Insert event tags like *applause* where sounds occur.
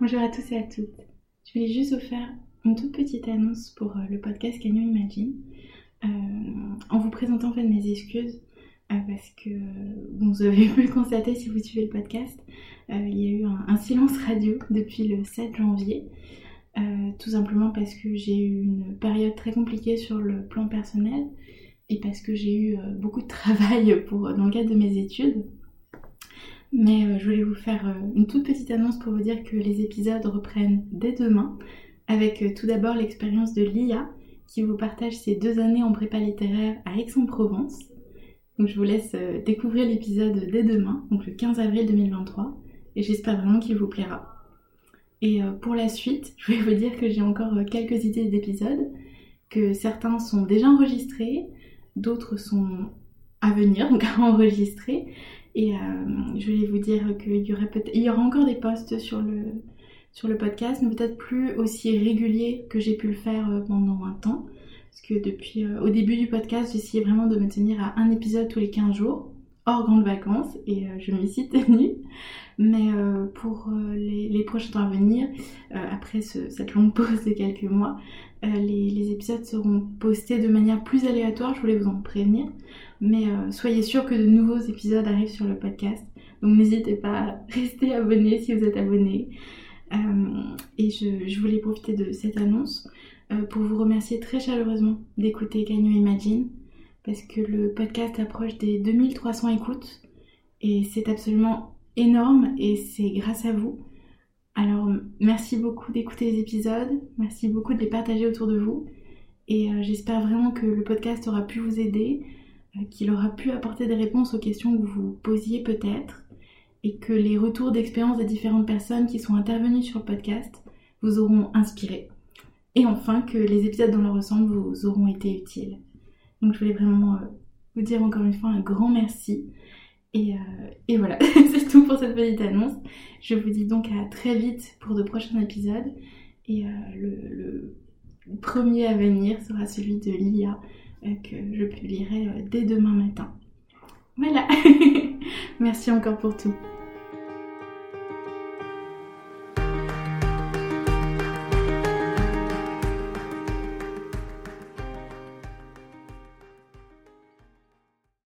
Bonjour à tous et à toutes. Je voulais juste vous faire une toute petite annonce pour euh, le podcast Canyon Imagine. Euh, en vous présentant en mes excuses euh, parce que vous avez pu le constater si vous suivez le podcast, il y a eu un, silence radio depuis le 7 janvier. tout simplement parce que j'ai eu une période très compliquée sur le plan personnel et parce que j'ai eu beaucoup de travail pour, dans le cadre de mes études. Mais euh, je voulais vous faire euh, une toute petite annonce pour vous dire que les épisodes reprennent dès demain, avec euh, tout d'abord l'expérience de Lia, qui vous partage ses deux années en prépa littéraire à Aix-en-Provence. Donc je vous laisse découvrir l'épisode dès demain, donc le 15 avril 2023, et j'espère vraiment qu'il vous plaira. Et pour la suite, *laughs* je voulais vous dire que j'ai encore quelques idées d'épisodes, que certains sont déjà enregistrés, d'autres sont à venir, donc à enregistrer, et euh, je voulais vous dire qu'il y, aura encore des posts sur le, podcast, mais peut-être plus aussi réguliers que j'ai pu le faire euh, pendant un temps. Parce que depuis euh, au début du podcast, j'essayais vraiment de me tenir à un épisode tous les 15 jours, hors grandes vacances, et je m'y suis *laughs* tenue. Mais pour les, prochains temps à venir, après cette longue pause de quelques mois, les, épisodes seront postés de manière plus aléatoire, je voulais vous en prévenir. Mais euh, soyez sûr que de nouveaux épisodes arrivent sur le podcast. Donc n'hésitez pas à *laughs* rester abonné si vous êtes abonné. Euh, et je, voulais profiter de cette annonce euh, pour vous remercier très chaleureusement d'écouter Canyon Imagine? Parce que le podcast approche des 2300 écoutes. Et c'est absolument énorme et c'est grâce à vous. Alors merci beaucoup d'écouter les épisodes. Merci beaucoup de les partager autour de vous. Et j'espère vraiment que le podcast aura pu vous aider euh, qu'il aura pu apporter des réponses aux questions que vous posiez peut-être et que les retours d'expérience des différentes personnes qui sont intervenues sur le podcast vous auront inspiré. Et enfin que les épisodes dans leur ensemble vous auront été utiles. Donc je voulais vraiment euh, vous dire encore une fois un grand merci. Et, euh, voilà, *laughs* c'est tout pour cette petite annonce. Je vous dis donc à très vite pour de prochains épisodes. Et le premier à venir sera celui de l'IA que je publierai euh, dès demain matin. Voilà. *laughs* Merci encore pour tout.